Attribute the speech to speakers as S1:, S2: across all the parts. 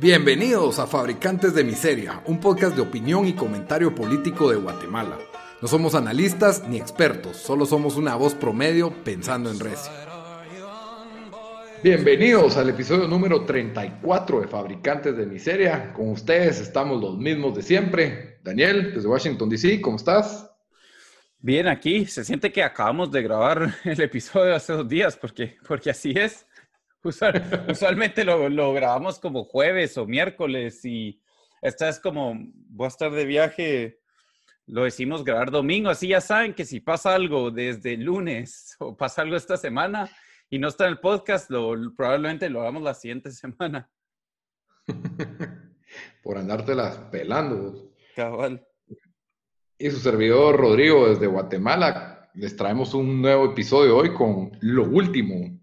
S1: Bienvenidos a Fabricantes de Miseria, un podcast de opinión y comentario político de Guatemala. No somos analistas ni expertos, solo somos una voz promedio pensando en Recio. Bienvenidos al episodio número 34 de Fabricantes de Miseria. Con ustedes estamos los mismos de siempre. Daniel, desde Washington, D.C., ¿cómo estás?
S2: Bien, aquí se siente que acabamos de grabar el episodio hace dos días, porque, porque así es. usualmente lo, lo, grabamos como jueves o miércoles y esta es como, voy a estar de viaje, lo decimos grabar domingo, así ya saben que si pasa algo desde el lunes o pasa algo esta semana y no está en el podcast, lo, probablemente lo hagamos la siguiente semana.
S1: Por andártelas pelando. Cabal. Y su servidor Rodrigo desde Guatemala, les traemos un nuevo episodio hoy con lo último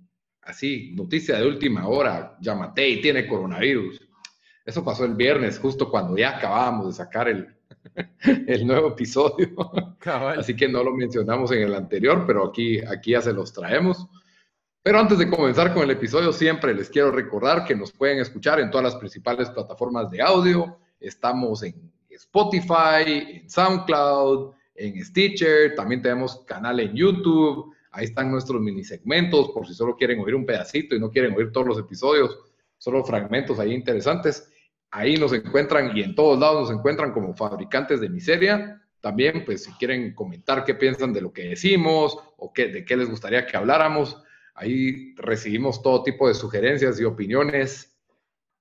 S1: así, noticia de última hora, Yamatei tiene coronavirus. Eso pasó el viernes, justo cuando ya acabábamos de sacar el, el nuevo episodio. Así que no lo mencionamos en el anterior, pero aquí, aquí ya se los traemos. Pero antes de comenzar con el episodio, siempre les quiero recordar que nos pueden escuchar en todas las principales plataformas de audio. Estamos en Spotify, en SoundCloud, en Stitcher, también tenemos canal en YouTube. Ahí están nuestros mini segmentos, por si solo quieren oír un pedacito y no quieren oír todos los episodios, solo fragmentos ahí interesantes. Ahí nos encuentran y en todos lados nos encuentran como fabricantes de miseria. También, pues, si quieren comentar qué piensan de lo que decimos o qué, de qué les gustaría que habláramos, ahí recibimos todo tipo de sugerencias y opiniones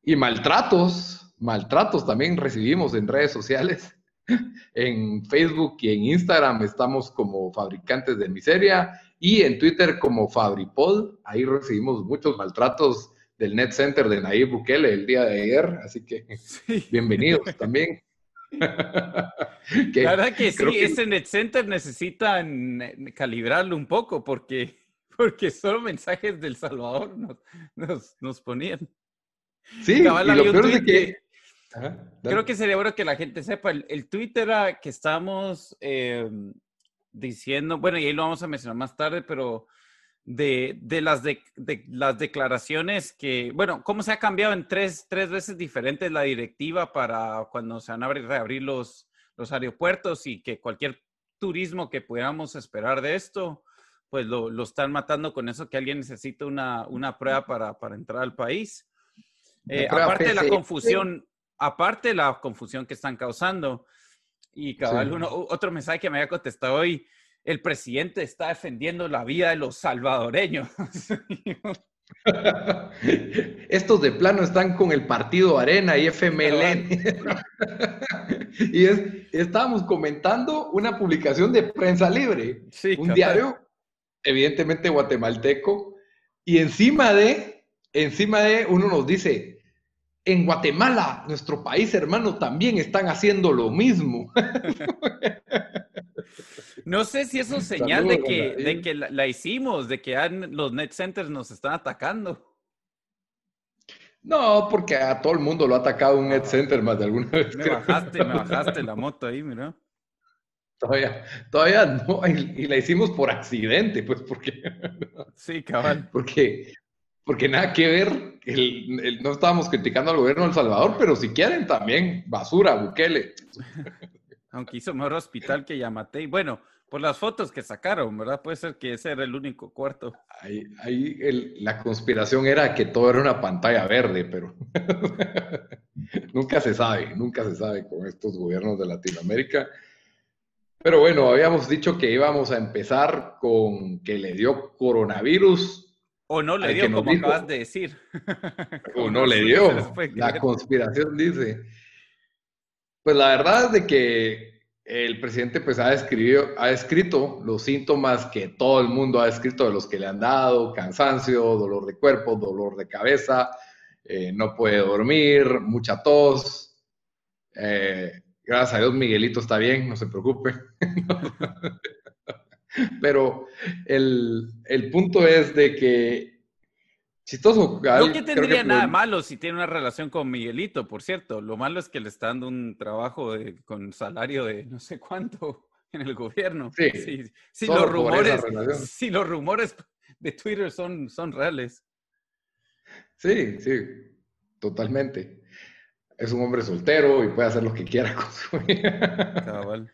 S1: y maltratos. Maltratos también recibimos en redes sociales. En Facebook y en Instagram estamos como fabricantes de miseria y en Twitter como Fabripod. Ahí recibimos muchos maltratos del Net Center de Nayib Bukele el día de ayer, así que bienvenidos también.
S2: La verdad que sí, ese Net Center necesitan calibrarlo un poco porque, porque solo mensajes del Salvador nos, nos, ponían.
S1: Sí, y lo peor es que...
S2: Creo que sería bueno que la gente sepa, el, el tweet era que estamos eh, diciendo, bueno, y ahí lo vamos a mencionar más tarde, pero de, de las, de, las declaraciones que, bueno, cómo se ha cambiado en tres, tres veces diferentes la directiva para cuando se van a abrir, reabrir los, los aeropuertos y que cualquier turismo que pudiéramos esperar de esto, pues lo, lo están matando con eso que alguien necesita una, una prueba para, para entrar al país. Eh, aparte de la confusión, aparte de la confusión que están causando, y cabal, uno, otro mensaje que me había contestado hoy, el presidente está defendiendo la vida de los salvadoreños.
S1: Estos de plano están con el partido Arena y FMLN. y es, estábamos comentando una publicación de Prensa Libre, un diario, evidentemente guatemalteco, y encima de, encima de, uno nos dice, en Guatemala, nuestro país hermano, también están haciendo lo mismo.
S2: No sé si eso es señal de que, de que la, hicimos, de que los net centers nos están atacando.
S1: No, porque a todo el mundo lo ha atacado un net center más de alguna vez.
S2: Me bajaste, me bajaste la moto ahí, mira.
S1: Todavía, todavía no, y, la hicimos por accidente, pues, porque.
S2: Sí, cabal.
S1: Porque porque nada que ver, no estábamos criticando al gobierno de El Salvador, pero si quieren también, basura, Bukele.
S2: Aunque hizo mejor hospital que Yamatei. Bueno, por las fotos que sacaron, ¿verdad? Puede ser que ese era el único cuarto.
S1: Ahí, ahí la conspiración era que todo era una pantalla verde, pero nunca se sabe, nunca se sabe con estos gobiernos de Latinoamérica. Pero bueno, habíamos dicho que íbamos a empezar con que le dio coronavirus
S2: o no le dio, como acabas de decir.
S1: O no le dio. La conspiración dice. Pues la verdad es de que el presidente pues ha, escribido, ha escrito los síntomas que todo el mundo ha escrito de los que le han dado, cansancio, dolor de cuerpo, dolor de cabeza, eh, no puede dormir, mucha tos. Eh, gracias a Dios Miguelito está bien, no se preocupe. Pero el, punto es de que chistoso.
S2: No que tendría nada malo si tiene una relación con Miguelito, por cierto. Lo malo es que le está dando un trabajo con salario de no sé cuánto en el gobierno. Sí. Si los rumores, si los rumores de Twitter son, son reales.
S1: Sí, sí. totalmente. Es un hombre soltero y puede hacer lo que quiera con su vida.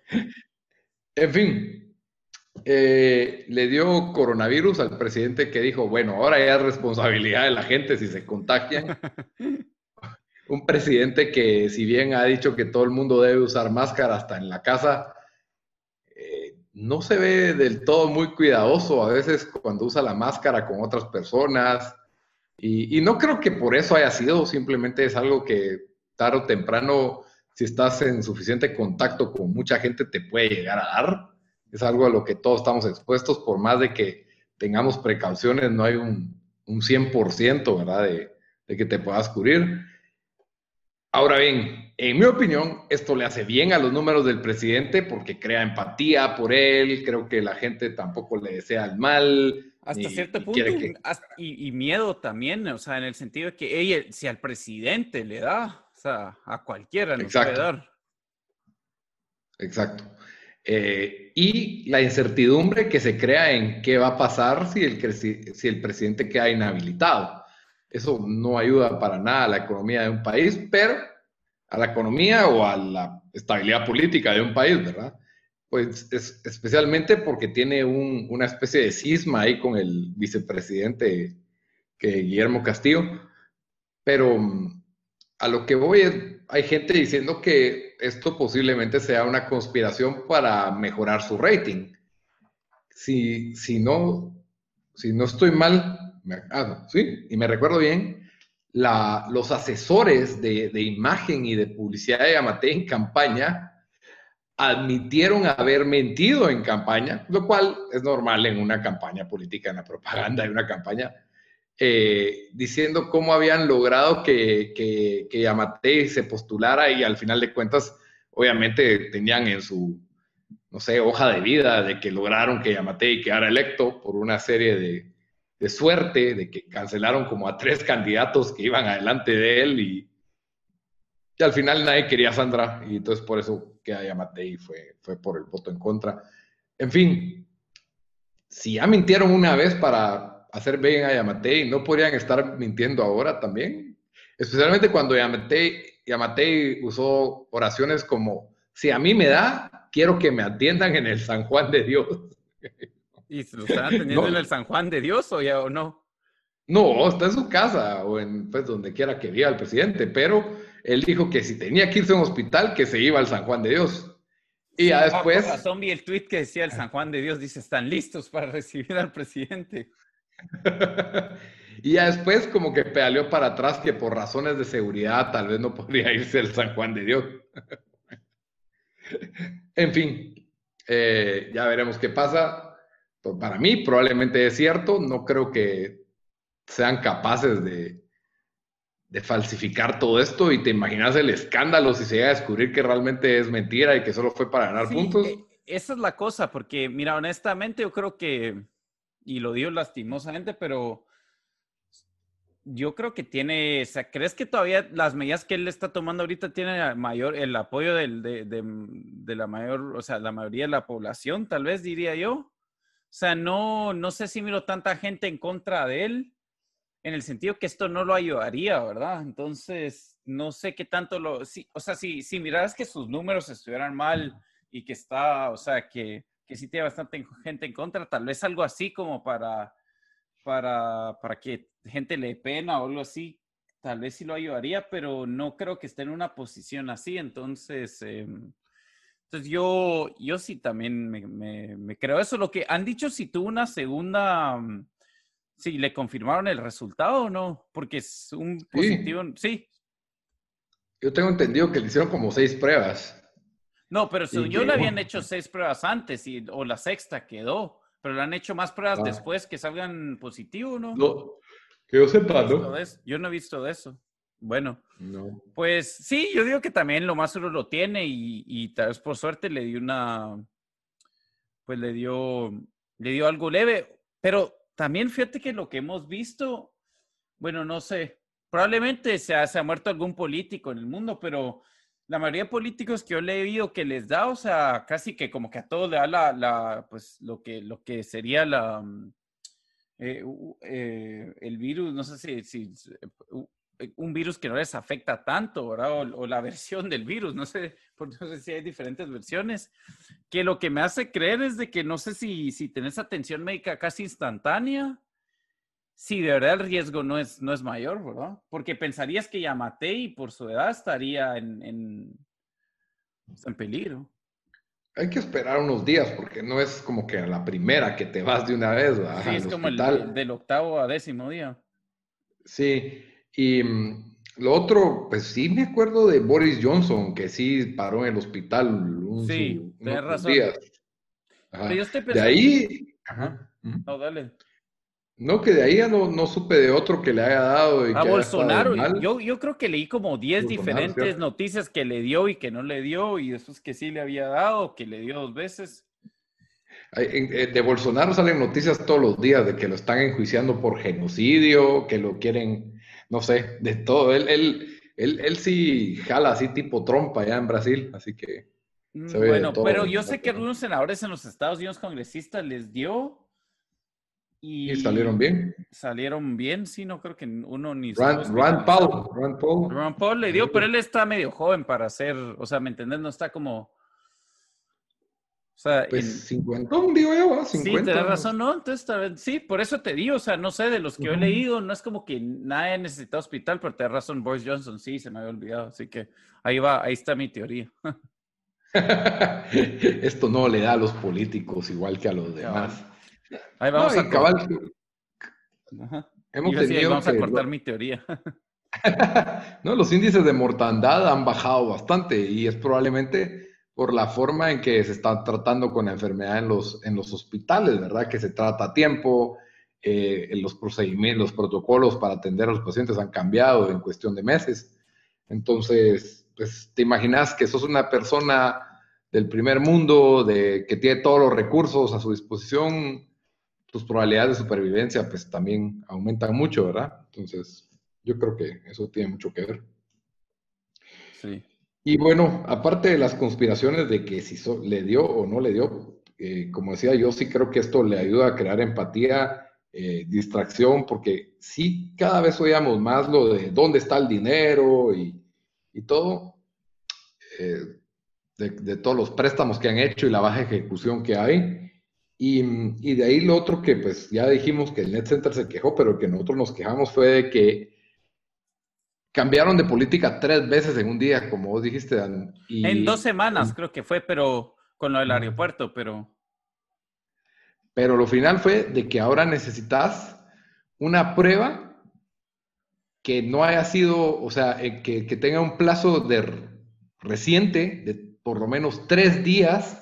S1: En fin, eh, le dio coronavirus al presidente que dijo, bueno, ahora ya es responsabilidad de la gente si se contagian. un presidente que si bien ha dicho que todo el mundo debe usar máscara hasta en la casa, eh, no se ve del todo muy cuidadoso a veces cuando usa la máscara con otras personas. Y, y no creo que por eso haya sido, simplemente es algo que tarde o temprano, si estás en suficiente contacto con mucha gente, te puede llegar a dar. Es algo a lo que todos estamos expuestos, por más de que tengamos precauciones, no hay un, un 100%, ¿verdad? De, de que te puedas cubrir. Ahora bien, en mi opinión, esto le hace bien a los números del presidente porque crea empatía por él, creo que la gente tampoco le desea el mal.
S2: Hasta cierto punto, y, miedo también, o sea, en el sentido de que ella, si al presidente le da, o sea, a cualquiera le puede dar.
S1: Exacto. Eh, y la incertidumbre que se crea en qué va a pasar si el, si el presidente queda inhabilitado. Eso no ayuda para nada a la economía de un país, pero a la economía o a la estabilidad política de un país, ¿verdad? Pues es, especialmente porque tiene una especie de cisma ahí con el vicepresidente que Guillermo Castillo. Pero mm, a lo que voy es, hay gente diciendo que esto posiblemente sea una conspiración para mejorar su rating. Si, si, no, si no estoy mal, ah, sí, y me recuerdo bien, los asesores de, imagen y de publicidad de Yamate en campaña admitieron haber mentido en campaña, lo cual es normal en una campaña política, en la propaganda de una campaña, eh, diciendo cómo habían logrado que, que, que se postulara y al final de cuentas, obviamente tenían en su, no sé, hoja de vida de que lograron que Yamate quedara electo por una serie de, de suerte de que cancelaron como a tres candidatos que iban adelante de él y, y al final nadie quería a Sandra y entonces por eso que Yamatei fue, fue por el voto en contra. En fin, si ya mintieron una vez para hacer bien a Yamatei, ¿no podrían estar mintiendo ahora también? Especialmente cuando Yamatei, Yamatei usó oraciones como, si a mí me da, quiero que me atiendan en el San Juan de Dios.
S2: ¿Y se lo están atendiendo en el San Juan de Dios o ya o no?
S1: No, está en su casa o en pues donde quiera que viva el presidente, pero él dijo que si tenía que irse a un hospital, que se iba al San Juan de Dios. Y ya después.
S2: Por razón vi el tweet que decía el San Juan de Dios, dice, están listos para recibir al presidente.
S1: y ya después como que pedaleó para atrás que por razones de seguridad tal vez no podría irse al San Juan de Dios. en fin, eh, ya veremos qué pasa para mí probablemente es cierto, no creo que sean capaces de, falsificar todo esto y te imaginas el escándalo si se llega a descubrir que realmente es mentira y que solo fue para ganar puntos. Eh,
S2: esa es la cosa, porque mira, honestamente yo creo que, y lo digo lastimosamente, pero yo creo que tiene, o sea, ¿crees que todavía las medidas que él está tomando ahorita tienen mayor, el apoyo de, de, la mayor, o sea, la mayoría de la población, tal vez diría yo? O sea, no, no sé si miro tanta gente en contra de él, en el sentido que esto no lo ayudaría, ¿verdad? Entonces, no sé qué tanto lo... Sí, o sea, si, si miras que sus números estuvieran mal y que está, o sea, que, que sí tiene bastante gente en contra, tal vez algo así como para, para, para que gente le pena o algo así, tal vez sí lo ayudaría, pero no creo que esté en una posición así. Entonces, em, entonces yo, yo sí también me, creo eso. Lo que han dicho si tuvo una segunda, mm, si le confirmaron el resultado o no, porque es un positivo, sí.
S1: Yo tengo entendido que le hicieron como seis pruebas.
S2: No, pero yo le habían hecho seis pruebas antes y, o la sexta quedó, pero le han hecho más pruebas ah. después que salgan positivo, ¿no?
S1: No, que yo sepa, ¿no?
S2: Yo no he visto de eso. Bueno, pues sí, yo digo que también lo más seguro lo tiene y, tal vez por suerte le dio una, pues le dio, le dio algo leve, pero también fíjate que lo que hemos visto, bueno, no sé, probablemente se ha, se ha muerto algún político en el mundo, pero la mayoría de políticos que yo le he oído que les da, o sea, casi que como que a todos le da la, la pues lo que, lo que sería la, mm, eh, eh, el virus, no sé si, si eh, un virus que no les afecta tanto, ¿verdad? O, la versión del virus, no sé, no sé si hay diferentes versiones, que lo que me hace creer es de que no sé si, si tenés atención médica casi instantánea, si de verdad el riesgo no es, no es mayor, ¿verdad? Porque pensarías que Yamatei por su edad estaría en, en, en peligro.
S1: Hay que esperar unos días porque no es como que a la primera que te vas de una vez.
S2: ¿verdad? Sí, es como el, del octavo a décimo día.
S1: Sí, y mm, lo otro, pues sí me acuerdo de Boris Johnson, que sí paró en el hospital un,
S2: sí, unos razón. días.
S1: De ahí...
S2: No, dale.
S1: No, que de ahí ya no, no, supe de otro que le haya dado.
S2: a Bolsonaro, yo, yo creo que leí como 10 diferentes noticias que le dio y que no le dio, y después que sí le había dado, que le dio dos veces.
S1: Eh, de Bolsonaro salen noticias todos los días de que lo están enjuiciando por genocidio, que lo quieren, no sé, de todo. Él, él, él, él sí jala así tipo trompa allá en Brasil, así que...
S2: Mm, bueno, pero yo sé que algunos senadores en los Estados Unidos congresistas les dio y,
S1: salieron bien.
S2: Salieron bien, sí, no creo que uno ni...
S1: Rand, Paul, Rand Paul.
S2: Rand Paul le dio, pero él está medio joven para hacer, o sea, ¿me entendés? No está como
S1: o sea, pues 50, digo yo, 50. Sí,
S2: tienes razón, ¿no? Entonces, sí, por eso te digo, o sea, no sé, de los que he leído, no es como que nadie necesita hospital, pero tienes razón, Boris Johnson, sí, se me había olvidado, así que ahí va, ahí está mi teoría.
S1: Esto no le da a los políticos igual que a los demás.
S2: Ahí vamos a cabal, Hemos tenido vamos a cortar mi teoría.
S1: no, los índices de mortandad han bajado bastante y es probablemente por la forma en que se está tratando con la enfermedad en los, en los hospitales, ¿verdad? Que se trata a tiempo, eh, los procedimientos, los protocolos para atender a los pacientes han cambiado en cuestión de meses. Entonces, pues te imaginas que sos una persona del primer mundo, de, que tiene todos los recursos a su disposición, tus probabilidades de supervivencia pues también aumentan mucho, ¿verdad? Entonces, yo creo que eso tiene mucho que ver.
S2: Sí.
S1: Y bueno, aparte de las conspiraciones de que si le dio o no le dio, eh, como decía, yo sí creo que esto le ayuda a crear empatía, eh, distracción, porque sí cada vez oíamos más lo de dónde está el dinero y, todo, eh, de, todos los préstamos que han hecho y la baja ejecución que hay. Y, y, de ahí lo otro que pues ya dijimos que el Net Center se quejó, pero que nosotros nos quejamos fue de que cambiaron de política tres veces en un día, como vos dijiste.
S2: en dos semanas creo que fue, pero con lo del aeropuerto, pero...
S1: Pero lo final fue de que ahora necesitas una prueba que no haya sido, o sea, eh, que, tenga un plazo de reciente, de por lo menos tres días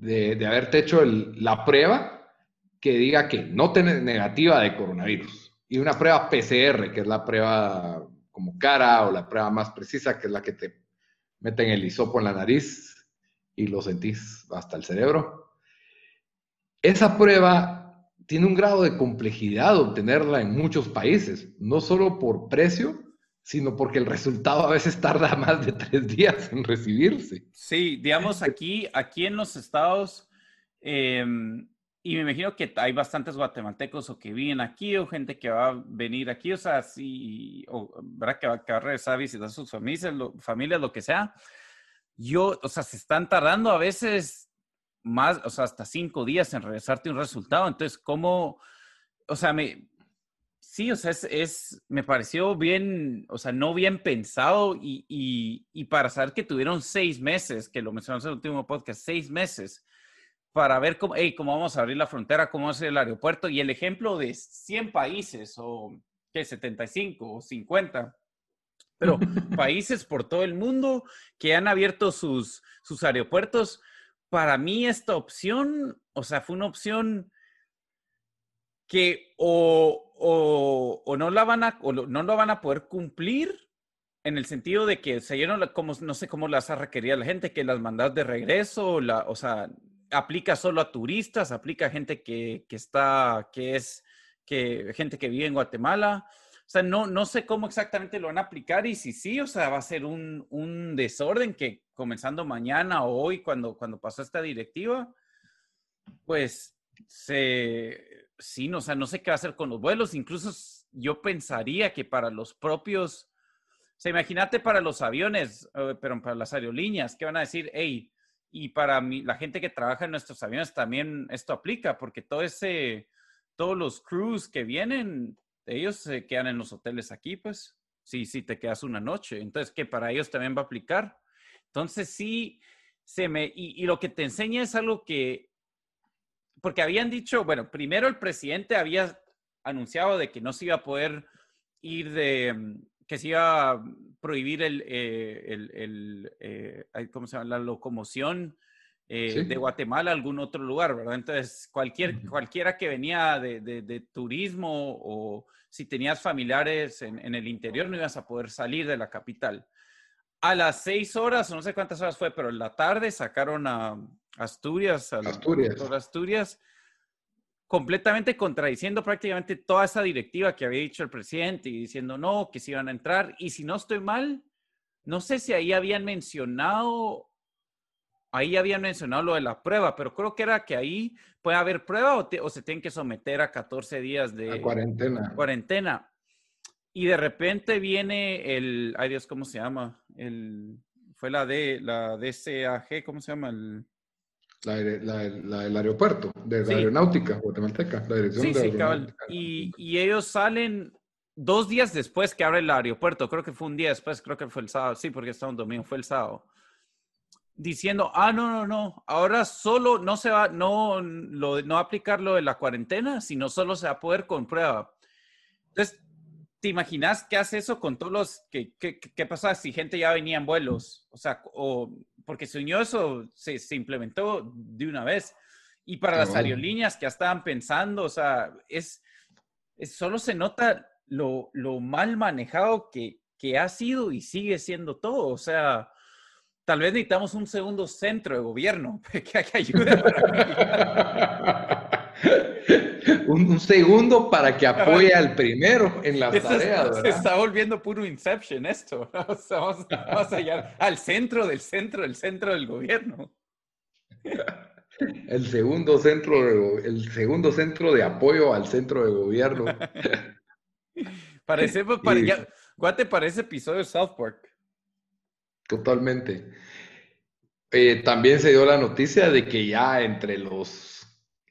S1: de, de haberte hecho la prueba que diga que no tenés negativa de coronavirus y una prueba PCR, que es la prueba como cara o la prueba más precisa, que es la que te meten el hisopo en la nariz y lo sentís hasta el cerebro. Esa prueba tiene un grado de complejidad obtenerla en muchos países, no solo por precio, sino porque el resultado a veces tarda más de tres días en recibirse.
S2: Sí, digamos aquí, aquí en los estados, em, y me imagino que hay bastantes guatemaltecos o que viven aquí o gente que va a venir aquí, o sea, sí, o ¿verdad? Que va, a regresar a visitar a sus familias lo, familias, lo que sea. Yo, o sea, se están tardando a veces más, o sea, hasta cinco días en regresarte un resultado. Entonces, ¿cómo? O sea, me, sí, o sea, es, es, me pareció bien, o sea, no bien pensado y, y, y para saber que tuvieron seis meses, que lo mencionamos en el último podcast, seis meses para ver cómo, cómo vamos a abrir la frontera, cómo es el aeropuerto y el ejemplo de 100 países o ¿qué? 75 o 50, pero países por todo el mundo que han abierto sus, sus aeropuertos. Para mí esta opción, o sea, fue una opción que o, o, o no la van a, o no lo van a poder cumplir en el sentido de que se llenan como, no sé cómo las ha requerido la gente, que las mandas de regreso, la, o sea, aplica solo a turistas, aplica a gente que, está, que es, que, gente que vive en Guatemala. O sea, no, no sé cómo exactamente lo van a aplicar y si sí, o sea, va a ser un, un desorden que comenzando mañana o hoy, cuando, cuando pasó esta directiva, pues se, sí, no, o sea, no sé qué va a hacer con los vuelos. Incluso yo pensaría que para los propios, o sea, imagínate para los aviones, eh, pero para las aerolíneas, que van a decir, hey, y para la gente que trabaja en nuestros aviones también esto aplica, porque todo ese, todos los crews que vienen, ellos se quedan en los hoteles aquí, pues, si, si te quedas una noche. Entonces, que para ellos también va a aplicar. Entonces, sí, se me, y, lo que te enseña es algo que, porque habían dicho, bueno, primero el presidente había anunciado de que no se iba a poder ir de, que se iba a prohibir el, eh, el, eh, ¿cómo se llama? La locomoción eh, de Guatemala a algún otro lugar, ¿verdad? Entonces, cualquier, cualquiera que venía de, de, turismo o si tenías familiares en, en, el interior, no ibas a poder salir de la capital. A las seis horas, no sé cuántas horas fue, pero en la tarde sacaron a Asturias, a
S1: Asturias.
S2: Asturias completamente contradiciendo prácticamente toda esa directiva que había dicho el presidente y diciendo no, que se iban a entrar. Y si no estoy mal, no sé si ahí habían mencionado, ahí habían mencionado lo de la prueba, pero creo que era que ahí puede haber prueba o, se tienen que someter a 14 días de
S1: cuarentena.
S2: cuarentena. Y de repente viene el, ay Dios, ¿cómo se llama? El, fue la de la DCAG, ¿cómo se llama? El,
S1: la, del aeropuerto, de la aeronáutica guatemalteca, la dirección de
S2: aeronáutica. Y, y, ellos salen dos días después que abre el aeropuerto, creo que fue un día después, creo que fue el sábado, sí, porque estaba un domingo, fue el sábado, diciendo, ah, no, no, no, ahora solo no se va, no, lo, no aplicar lo de la cuarentena, sino solo se va a poder con prueba. Entonces, ¿te imaginas qué hace eso con todos los, qué, qué, qué pasa si gente ya venía en vuelos? O sea, o porque se unió eso, se, se implementó de una vez. Y para las aerolíneas que ya estaban pensando, o sea, es, solo se nota lo, lo mal manejado que, que, ha sido y sigue siendo todo. O sea, tal vez necesitamos un segundo centro de gobierno que, que ayude
S1: para un, segundo para que apoye al primero en las tareas.
S2: Se está volviendo puro Inception esto. vamos, allá al centro del centro del centro del gobierno.
S1: El segundo centro de, el segundo centro de apoyo al centro de gobierno.
S2: Parece, para, ¿Cuál te parece episodio de South Park?
S1: Totalmente. Eh, también se dio la noticia de que ya entre los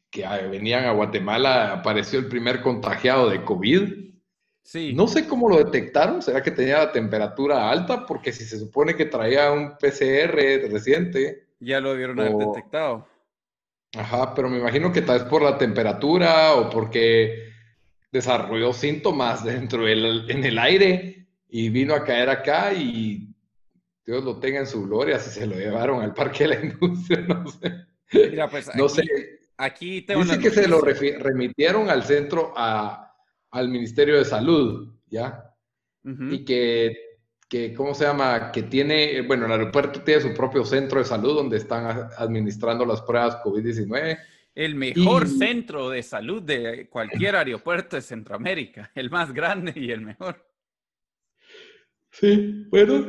S1: que venían a Guatemala apareció el primer contagiado de COVID. Sí. No sé cómo lo detectaron, será que tenía la temperatura alta, porque si se supone que traía un PCR reciente.
S2: Ya lo debieron haber detectado.
S1: Ajá, pero me imagino que tal vez por la temperatura o porque desarrolló síntomas dentro del en el aire y vino a caer acá y Dios lo tenga en su gloria si se lo llevaron al parque de la industria, no sé. Mira, pues no sé
S2: Aquí
S1: Dice que se lo remitieron al centro, a, al Ministerio de Salud, ¿ya? Y que, que, ¿cómo se llama? Que tiene, bueno, el aeropuerto tiene su propio centro de salud donde están administrando las pruebas COVID-19.
S2: El mejor centro de salud de cualquier aeropuerto de Centroamérica, el más grande y el mejor.
S1: Sí, bueno,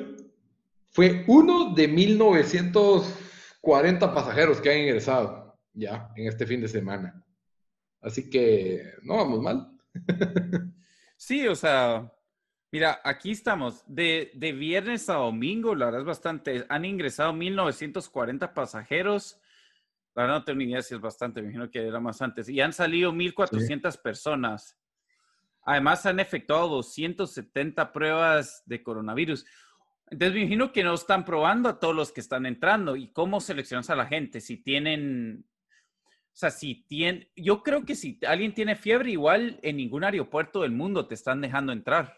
S1: fue uno de 1940 pasajeros que han ingresado ya en este fin de semana. Así que no vamos mal.
S2: sí, o sea, mira, aquí estamos. De, de, viernes a domingo, la verdad es bastante. Han ingresado 1940 pasajeros. La verdad no tengo ni idea si es bastante, me imagino que era más antes. Y han salido 1400 personas. Además, han efectuado 270 pruebas de coronavirus. Entonces, me imagino que no están probando a todos los que están entrando. ¿Y cómo seleccionas a la gente? Si tienen o sea, si tiene, yo creo que si alguien tiene fiebre, igual en ningún aeropuerto del mundo te están dejando entrar.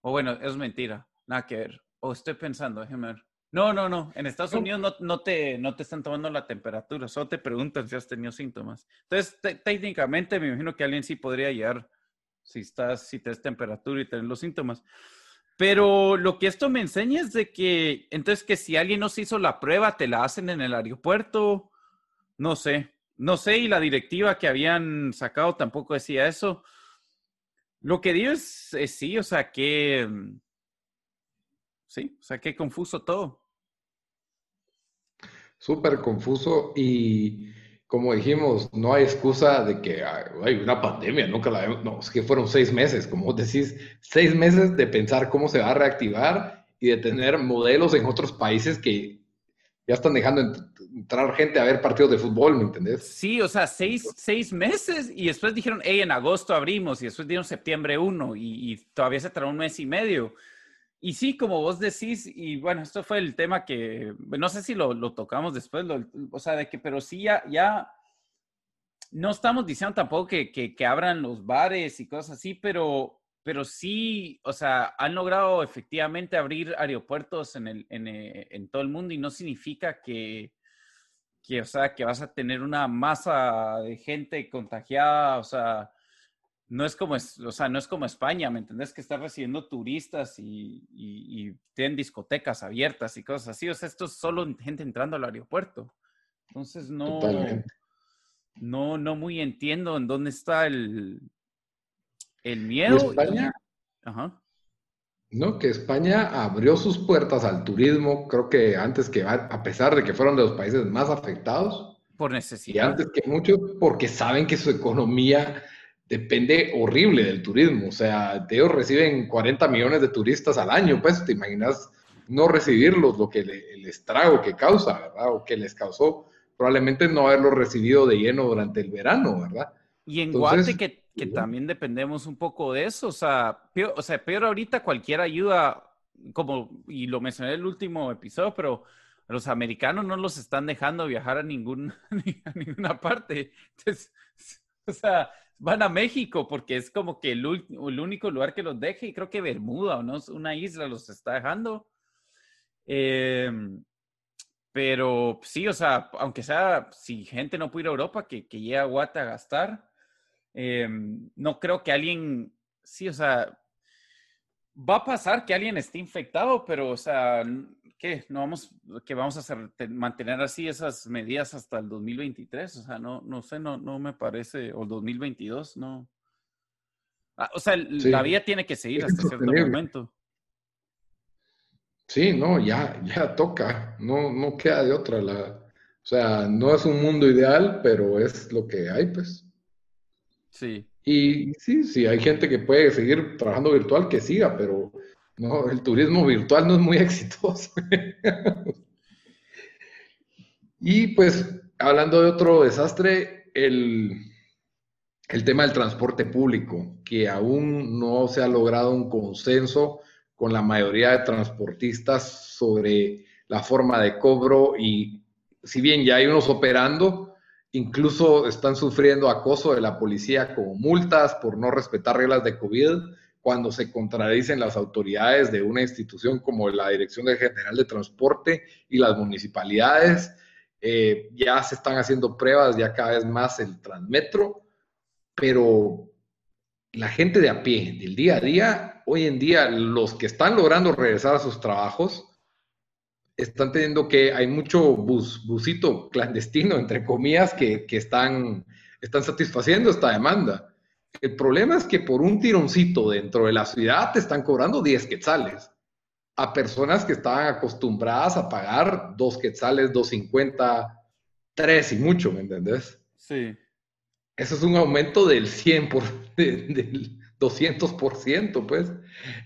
S2: O bueno, es mentira, nada que ver. O estoy pensando, déjeme ver. No, no, no. En Estados Unidos no, no, te, no te están tomando la temperatura, solo te preguntan si has tenido síntomas. Entonces, técnicamente me imagino que alguien sí podría llegar si estás, si tienes temperatura y tienes los síntomas. Pero lo que esto me enseña es de que, entonces, que si alguien no se hizo la prueba, te la hacen en el aeropuerto, no sé. No sé, y la directiva que habían sacado tampoco decía eso. Lo que digo es, sí, o sea, que... Mm, sí, o sea, que confuso todo.
S1: Súper confuso y, como dijimos, no hay excusa de que hay una pandemia, nunca la vemos. No, es que fueron seis meses, como decís, seis meses de pensar cómo se va a reactivar y de tener modelos en otros países que ya están dejando entrar gente a ver partidos de fútbol, ¿me entendés?
S2: Sí, o sea, seis, seis meses y después dijeron, hey, en agosto abrimos y después dieron septiembre 1 y, y todavía se tardó un mes y medio. Y sí, como vos decís, y bueno, esto fue el tema que, no sé si lo, lo tocamos después, o sea, de que, pero sí, ya, ya no estamos diciendo tampoco que, que, que, abran los bares y cosas así, pero, pero sí, o sea, han logrado efectivamente abrir aeropuertos en, el, en, eh, en todo el mundo y no significa que, que, o sea, que vas a tener una masa de gente contagiada, o sea, no es como, o sea, no es como España, ¿me entendés? Que está recibiendo turistas y, tienen discotecas abiertas y cosas así. O sea, esto es solo gente entrando al aeropuerto. Entonces, no, no, no muy entiendo en dónde está el, el miedo.
S1: España? Ajá. No, que España abrió sus puertas al turismo, creo que antes que, a pesar de que fueron de los países más afectados.
S2: Por necesidad.
S1: Y antes que mucho, porque saben que su economía depende horrible del turismo. O sea, ellos reciben 40 millones de turistas al año, pues te imaginas no recibirlos, lo que el estrago que causa, ¿verdad? O que les causó probablemente no haberlo recibido de lleno durante el verano, ¿verdad?
S2: Y en Guate que, que, también dependemos un poco de eso, o sea, peor, o sea, peor ahorita cualquier ayuda, como, y lo mencioné en el último episodio, pero los americanos no los están dejando viajar a, ningún, a ninguna parte. Entonces, o sea, van a México porque es como que el, único lugar que los deje y creo que Bermuda o no, una isla los está dejando. Em, pero sí, o sea, aunque sea, si gente no puede ir a Europa, que, que llegue a Guate a gastar, em, no creo que alguien, sí, o sea, va a pasar que alguien esté infectado, pero, o sea, ¿qué? No vamos, que vamos a hacer, mantener así esas medidas hasta el 2023, o sea, no, no sé, no, no me parece, o el 2022, no. Ah, o sea, la vida tiene que seguir hasta cierto momento.
S1: Sí, no, ya, ya toca, no, no queda de otra. La, o sea, no es un mundo ideal, pero es lo que hay, pues.
S2: Sí.
S1: Y sí, sí, hay gente que puede seguir trabajando virtual, que siga, pero no, el turismo virtual no es muy exitoso. y pues, hablando de otro desastre, el, el tema del transporte público, que aún no se ha logrado un consenso con la mayoría de transportistas sobre la forma de cobro y si bien ya hay unos operando, incluso están sufriendo acoso de la policía con multas por no respetar reglas de COVID cuando se contradicen las autoridades de una institución como la Dirección General de Transporte y las municipalidades. Eh, ya se están haciendo pruebas ya cada vez más el Transmetro, pero la gente de a pie, del día a día, hoy en día los que están logrando regresar a sus trabajos, están teniendo que, hay mucho bus, busito clandestino, entre comillas, que, que están, están satisfaciendo esta demanda. El problema es que por un tironcito dentro de la ciudad te están cobrando 10 quetzales a personas que estaban acostumbradas a pagar 2 quetzales, 2.50, 3 y mucho, ¿me entendés?
S2: Sí.
S1: Eso es un aumento del 100%, por, del 200%, pues.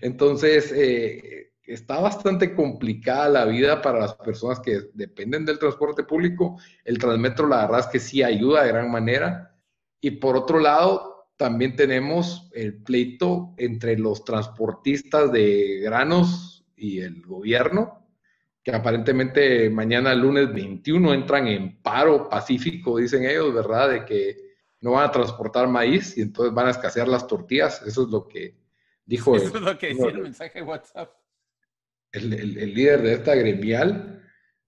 S1: Entonces, eh, está bastante complicada la vida para las personas que dependen del transporte público. El Transmetro, la verdad es que sí ayuda de gran manera. Y por otro lado, también tenemos el pleito entre los transportistas de granos y el gobierno, que aparentemente mañana lunes 21 entran en paro pacífico, dicen ellos, ¿verdad? De que no van a transportar maíz y entonces van a escasear las tortillas. Eso es lo que dijo.
S2: Eso es lo que decía el mensaje de WhatsApp.
S1: El, líder de esta gremial.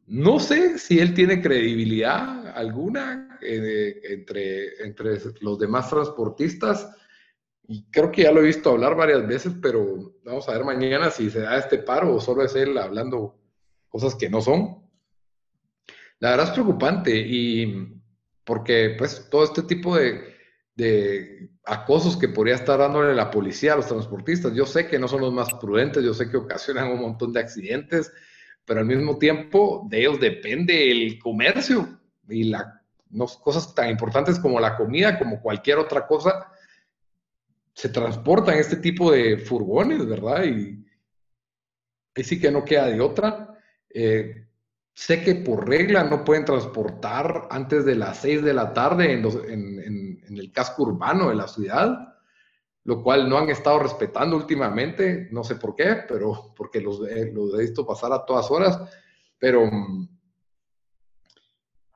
S1: No sé si él tiene credibilidad alguna eh, entre, entre los demás transportistas. Y creo que ya lo he visto hablar varias veces, pero vamos a ver mañana si se da este paro o solo es él hablando cosas que no son. La verdad es preocupante y porque pues todo este tipo de, de acosos que podría estar dándole la policía a los transportistas, yo sé que no son los más prudentes, yo sé que ocasionan un montón de accidentes, pero al mismo tiempo de ellos depende el comercio y la no, cosas tan importantes como la comida, como cualquier otra cosa, se transportan este tipo de furgones, ¿verdad? Y ahí sí que no queda de otra. Eh, sé que por regla no pueden transportar antes de las 6 de la tarde en, el casco urbano de la ciudad, lo cual no han estado respetando últimamente, no sé por qué, pero porque los, los he visto pasar a todas horas, pero mm,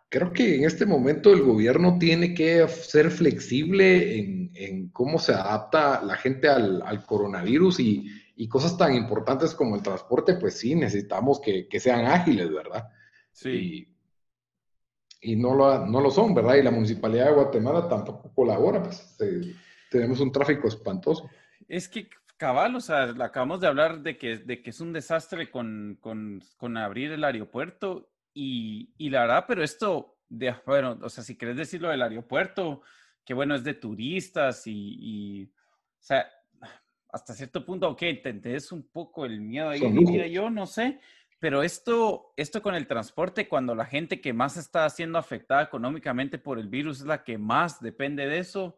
S1: creo que en este momento el gobierno tiene que ser flexible en, cómo se adapta la gente al, coronavirus y, cosas tan importantes como el transporte, pues sí, necesitamos que, sean ágiles, ¿verdad? Sí. Y, no, lo, no lo son, ¿verdad? Y la municipalidad de Guatemala tampoco colabora, pues tenemos un tráfico espantoso.
S2: Es que cabal, o sea, acabamos de hablar de que, de que es un desastre con, con, con abrir el aeropuerto y, la verdad, pero esto, de, bueno, o sea, si querés decirlo del aeropuerto, que bueno, es de turistas y, o sea, hasta cierto punto, ok, entendés un poco el miedo ahí, yo no sé, pero esto, esto con el transporte, cuando la gente que más está siendo afectada económicamente por el virus es la que más depende de eso,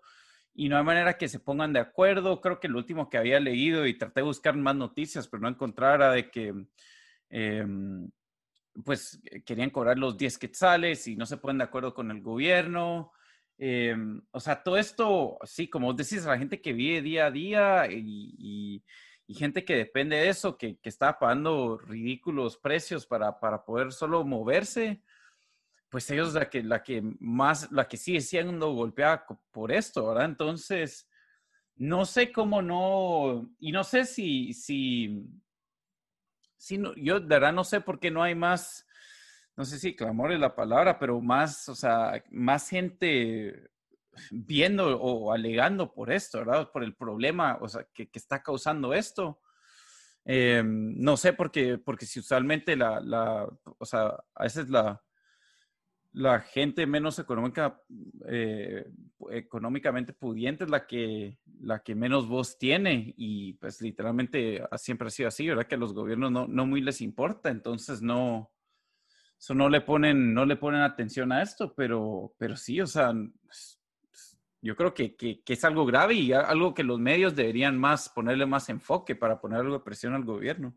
S2: y no hay manera que se pongan de acuerdo. Creo que lo último que había leído y traté de buscar más noticias, pero no encontrara de que em, pues eh, querían cobrar los 10 quetzales y no se ponen de acuerdo con el gobierno. Em, o sea, todo esto, sí, como decís, la gente que vive día a día y, gente que depende de eso, que, que, está pagando ridículos precios para, para, poder solo moverse, pues ellos la que, la que más, la que sigue siendo golpeada por esto, ¿verdad? Entonces, no sé cómo no, y no sé si, si, sí, yo de verdad no sé por qué no hay más, no sé si clamor es la palabra, pero más, o sea, más gente viendo o alegando por esto, ¿verdad? Por el problema, o sea, que, está causando esto. Em, no sé, porque, porque si usualmente la, la, o sea, a veces la, la gente menos económica, eh, económicamente pudiente es la que, la que menos voz tiene y pues literalmente siempre ha sido así, ¿verdad? Que a los gobiernos no, no muy les importa, entonces no, eso no le ponen, no le ponen atención a esto, pero, pero sí, o sea, pues, yo creo que, que, que es algo grave y algo que los medios deberían más ponerle más enfoque para poner algo de presión al gobierno.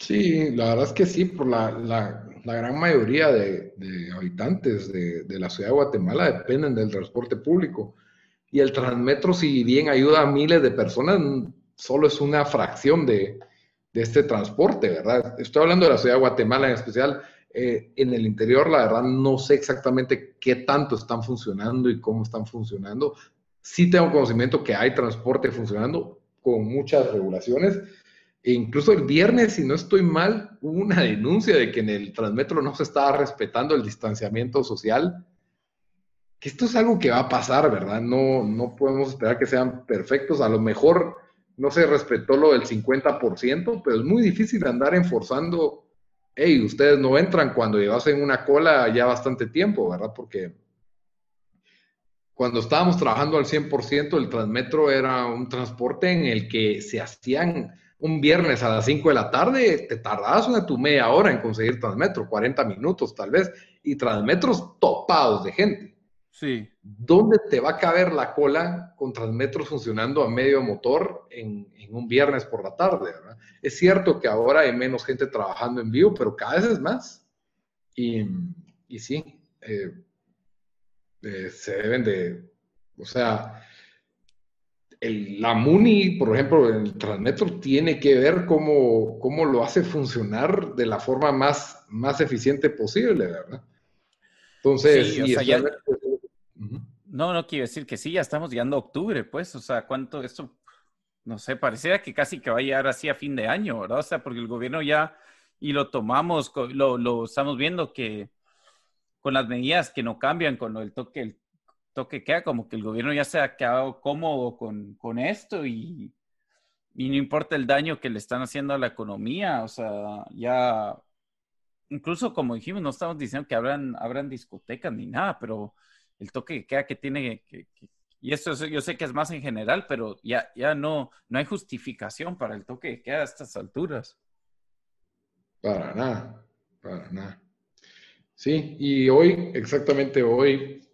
S1: Sí, la verdad es que sí, por la, la, gran mayoría de, habitantes de, la ciudad de Guatemala dependen del transporte público. Y el Transmetro, si bien ayuda a miles de personas, solo es una fracción de, este transporte, ¿verdad? Estoy hablando de la ciudad de Guatemala en especial. Eh, en el interior, la verdad, no sé exactamente qué tanto están funcionando y cómo están funcionando. Sí tengo conocimiento que hay transporte funcionando con muchas regulaciones e incluso el viernes, si no estoy mal, hubo una denuncia de que en el Transmetro no se estaba respetando el distanciamiento social. Que esto es algo que va a pasar, ¿verdad? No, no podemos esperar que sean perfectos. A lo mejor no se respetó lo del 50%, pero es muy difícil andar enforzando, hey, ustedes no entran cuando llevas en una cola ya bastante tiempo, ¿verdad? Porque cuando estábamos trabajando al 100%, el Transmetro era un transporte en el que se hacían un viernes a las 5 de la tarde, te tardabas una tu media hora en conseguir Transmetro, 40 minutos tal vez, y Transmetros topados de gente.
S2: Sí.
S1: ¿Dónde te va a caber la cola con Transmetros funcionando a medio motor en, un viernes por la tarde? Es cierto que ahora hay menos gente trabajando en vivo, pero cada vez es más. Y, y sí, eh, eh, se deben de, o sea, la MUNI, por ejemplo, el Transmetro tiene que ver cómo, cómo, lo hace funcionar de la forma más, más eficiente posible, ¿verdad?
S2: Entonces, sí, No, no quiero decir que sí, ya estamos llegando a octubre, pues, o sea, ¿cuánto esto? No sé, pareciera que casi que va a llegar así a fin de año, ¿verdad? O sea, porque el gobierno ya, y lo tomamos, lo, estamos viendo que con las medidas que no cambian, con el toque, el toque queda, como que el gobierno ya se ha quedado cómodo con, con esto y, y, no importa el daño que le están haciendo a la economía, o sea, ya, incluso como dijimos, no estamos diciendo que abran, abran discotecas ni nada, pero el toque queda que tiene que, y esto yo sé que es más en general, pero ya, ya no, no hay justificación para el toque que queda a estas alturas.
S1: Para nada, para nada. Sí, y hoy, exactamente hoy,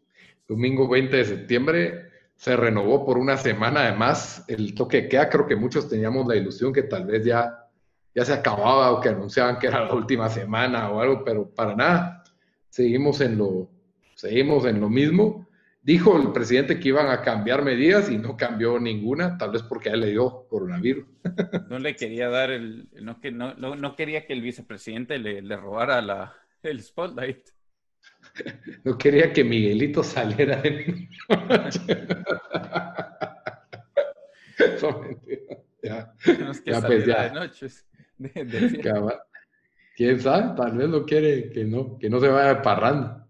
S1: domingo 20 de septiembre, se renovó por una semana además el toque de queda. Creo que muchos teníamos la ilusión que tal vez ya, ya se acababa o que anunciaban que era la última semana o algo, pero para nada. Seguimos en lo, seguimos en lo mismo. Dijo el presidente que iban a cambiar medidas y no cambió ninguna, tal vez porque a él le dio coronavirus.
S2: No le quería dar el, no, que, no, no, quería que el vicepresidente le, le robara la, el spotlight.
S1: No quería que Miguelito saliera de
S2: Ya, ya, pues ya.
S1: ¿Quién sabe? Tal vez no quiere que no, que no se vaya parrando.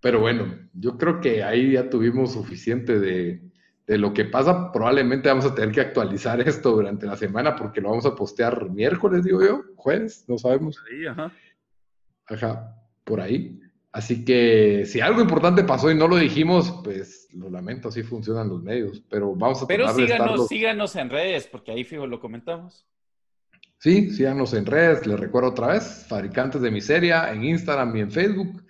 S1: Pero bueno, yo creo que ahí ya tuvimos suficiente de, de, lo que pasa. Probablemente vamos a tener que actualizar esto durante la semana porque lo vamos a postear miércoles, digo yo, jueves, no sabemos.
S2: ajá.
S1: Ajá, por ahí. Así que si algo importante pasó y no lo dijimos, pues lo lamento, así funcionan los medios. Pero vamos a
S2: Pero síganos, síganos en redes, porque ahí fijo lo comentamos.
S1: Sí, síganos en redes, les recuerdo otra vez, Fabricantes de Miseria, en Instagram y en Facebook,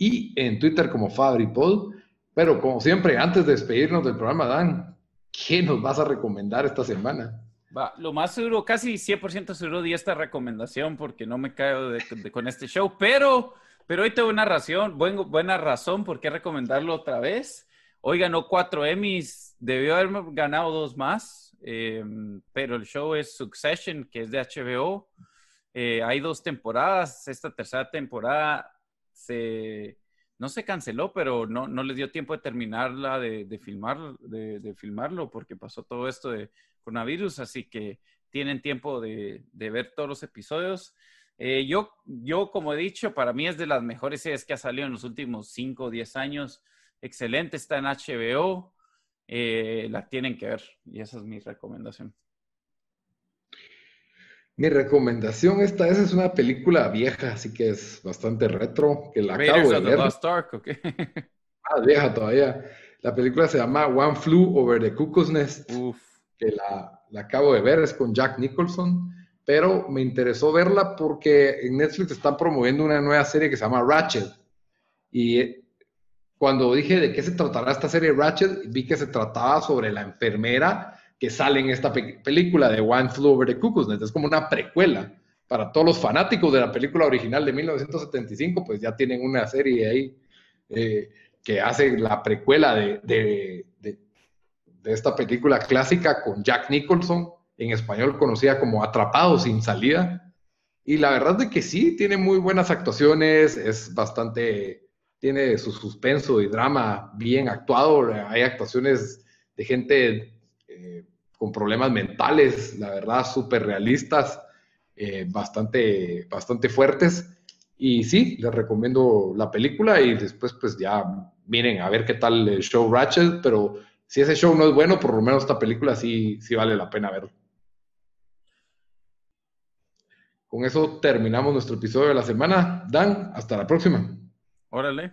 S1: y en Twitter como FabriPod. Pero como siempre, antes de despedirnos del programa, Dan, ¿qué nos vas a recomendar esta semana?
S2: Va, lo más seguro, casi 100% seguro di esta recomendación porque no me caigo con este show, pero pero hoy tengo una razón, buena razón por qué recomendarlo otra vez. Hoy ganó cuatro Emmys, debió haber ganado dos más, eh, pero el show es Succession, que es de HBO. Eh, hay dos temporadas. Esta tercera temporada se, no se canceló, pero no, no les dio tiempo de terminarla, de, filmar, de, filmarlo, porque pasó todo esto de coronavirus. Así que tienen tiempo de, de ver todos los episodios. Eh, yo, yo, como he dicho, para mí es de las mejores series que ha salido en los últimos 5 o 10 años. Excelente, está en HBO. Eh, la tienen que ver y esa es mi recomendación.
S1: Mi recomendación esta vez es una película vieja, así que es bastante retro, que la acabo de ver. ah, vieja todavía. La película se llama One Flew Over the Cuckoo's Nest, que la, la acabo de ver, es con Jack Nicholson pero me interesó verla porque en Netflix están promoviendo una nueva serie que se llama Ratchet. Y cuando dije de qué se tratará esta serie Ratchet, vi que se trataba sobre la enfermera que sale en esta película de One Flew Over the Cuckoo's Nest. Es como una precuela. Para todos los fanáticos de la película original de 1975, pues ya tienen una serie ahí eh, que hace la precuela de, de, de esta película clásica con Jack Nicholson en español conocida como Atrapado sin salida. Y la verdad es que sí, tiene muy buenas actuaciones, es bastante, tiene su suspenso y drama bien actuado, hay actuaciones de gente eh, con problemas mentales, la verdad, súper realistas, eh, bastante, bastante fuertes. Y sí, les recomiendo la película y después pues ya miren a ver qué tal el show Ratchet, pero si ese show no es bueno, por lo menos esta película sí, sí vale la pena verlo. Con eso terminamos nuestro episodio de la semana. Dan, hasta la próxima.
S2: Órale.